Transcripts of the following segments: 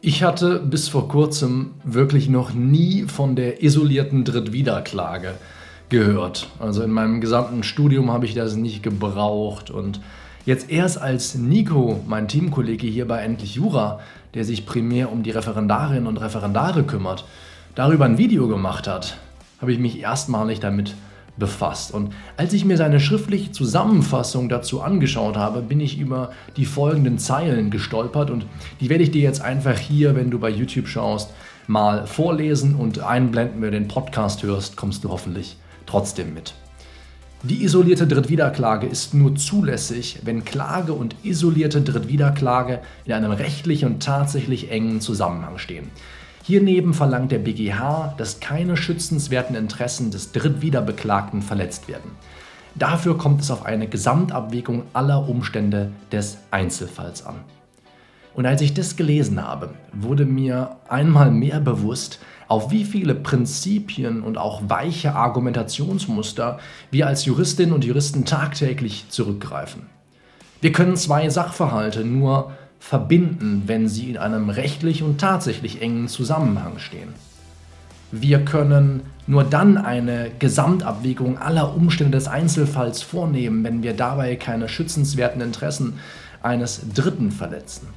Ich hatte bis vor kurzem wirklich noch nie von der isolierten Drittwiederklage gehört. Also in meinem gesamten Studium habe ich das nicht gebraucht und jetzt erst als Nico, mein Teamkollege hier bei Endlich Jura, der sich primär um die Referendarinnen und Referendare kümmert, darüber ein Video gemacht hat, habe ich mich erstmalig damit befasst. Und als ich mir seine schriftliche Zusammenfassung dazu angeschaut habe, bin ich über die folgenden Zeilen gestolpert und die werde ich dir jetzt einfach hier, wenn du bei YouTube schaust, mal vorlesen und einblenden, wenn du den Podcast hörst, kommst du hoffentlich trotzdem mit. Die isolierte Drittwiederklage ist nur zulässig, wenn Klage und isolierte Drittwiederklage in einem rechtlich und tatsächlich engen Zusammenhang stehen. Hierneben verlangt der BGH, dass keine schützenswerten Interessen des Drittwiederbeklagten verletzt werden. Dafür kommt es auf eine Gesamtabwägung aller Umstände des Einzelfalls an. Und als ich das gelesen habe, wurde mir einmal mehr bewusst, auf wie viele Prinzipien und auch weiche Argumentationsmuster wir als Juristinnen und Juristen tagtäglich zurückgreifen. Wir können zwei Sachverhalte nur verbinden, wenn sie in einem rechtlich und tatsächlich engen Zusammenhang stehen. Wir können nur dann eine Gesamtabwägung aller Umstände des Einzelfalls vornehmen, wenn wir dabei keine schützenswerten Interessen eines Dritten verletzen.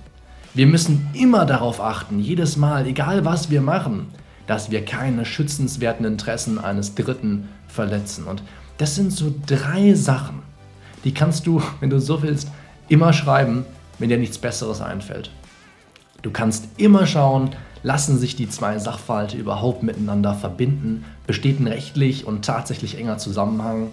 Wir müssen immer darauf achten, jedes Mal, egal was wir machen, dass wir keine schützenswerten Interessen eines Dritten verletzen. Und das sind so drei Sachen, die kannst du, wenn du so willst, immer schreiben, wenn dir nichts Besseres einfällt. Du kannst immer schauen, lassen sich die zwei Sachverhalte überhaupt miteinander verbinden, besteht ein rechtlich und tatsächlich enger Zusammenhang,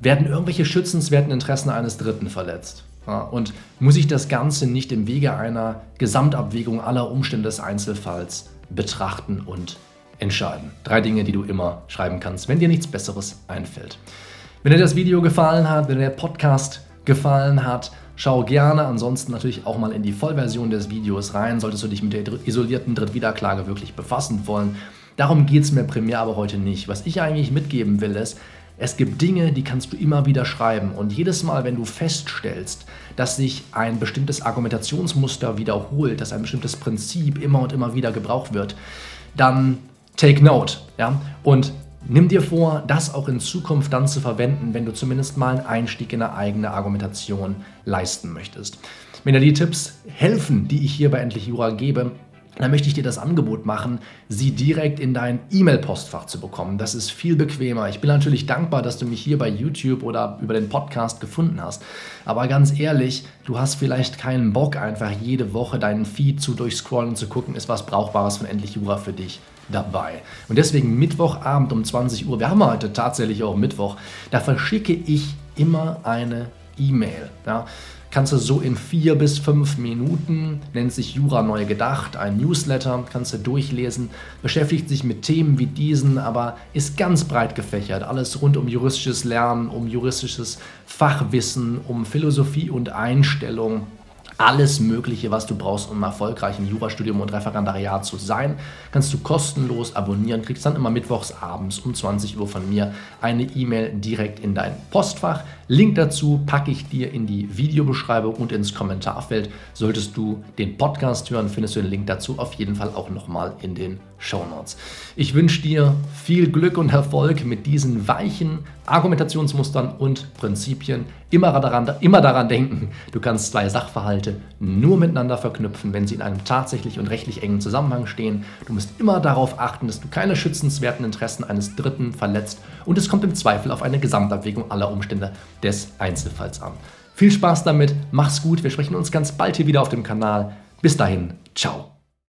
werden irgendwelche schützenswerten Interessen eines Dritten verletzt. Und muss ich das Ganze nicht im Wege einer Gesamtabwägung aller Umstände des Einzelfalls betrachten und entscheiden? Drei Dinge, die du immer schreiben kannst, wenn dir nichts Besseres einfällt. Wenn dir das Video gefallen hat, wenn dir der Podcast gefallen hat, Schau gerne ansonsten natürlich auch mal in die Vollversion des Videos rein, solltest du dich mit der isolierten Drittwiederklage wirklich befassen wollen. Darum geht es mir primär aber heute nicht. Was ich eigentlich mitgeben will, ist, es gibt Dinge, die kannst du immer wieder schreiben. Und jedes Mal, wenn du feststellst, dass sich ein bestimmtes Argumentationsmuster wiederholt, dass ein bestimmtes Prinzip immer und immer wieder gebraucht wird, dann take note. Ja? Und Nimm dir vor, das auch in Zukunft dann zu verwenden, wenn du zumindest mal einen Einstieg in eine eigene Argumentation leisten möchtest. Wenn dir die Tipps helfen, die ich hier bei Endlich Jura gebe, dann möchte ich dir das Angebot machen, sie direkt in dein E-Mail-Postfach zu bekommen. Das ist viel bequemer. Ich bin natürlich dankbar, dass du mich hier bei YouTube oder über den Podcast gefunden hast. Aber ganz ehrlich, du hast vielleicht keinen Bock, einfach jede Woche deinen Feed zu durchscrollen und zu gucken, ist was Brauchbares von Endlich Jura für dich dabei. Und deswegen Mittwochabend um 20 Uhr, wir haben heute tatsächlich auch Mittwoch, da verschicke ich immer eine E-Mail. Ja. Kannst du so in vier bis fünf Minuten, nennt sich Jura neu gedacht, ein Newsletter, kannst du durchlesen, beschäftigt sich mit Themen wie diesen, aber ist ganz breit gefächert. Alles rund um juristisches Lernen, um juristisches Fachwissen, um Philosophie und Einstellung alles Mögliche, was du brauchst, um erfolgreich im Jurastudium und Referendariat zu sein, kannst du kostenlos abonnieren. Kriegst dann immer mittwochs abends um 20 Uhr von mir eine E-Mail direkt in dein Postfach. Link dazu packe ich dir in die Videobeschreibung und ins Kommentarfeld. Solltest du den Podcast hören, findest du den Link dazu auf jeden Fall auch nochmal in den Show Notes. Ich wünsche dir viel Glück und Erfolg mit diesen weichen Argumentationsmustern und Prinzipien. Immer daran, immer daran denken, du kannst zwei Sachverhalte nur miteinander verknüpfen, wenn sie in einem tatsächlich und rechtlich engen Zusammenhang stehen. Du musst immer darauf achten, dass du keine schützenswerten Interessen eines Dritten verletzt und es kommt im Zweifel auf eine Gesamtabwägung aller Umstände des Einzelfalls an. Viel Spaß damit, mach's gut, wir sprechen uns ganz bald hier wieder auf dem Kanal. Bis dahin, ciao.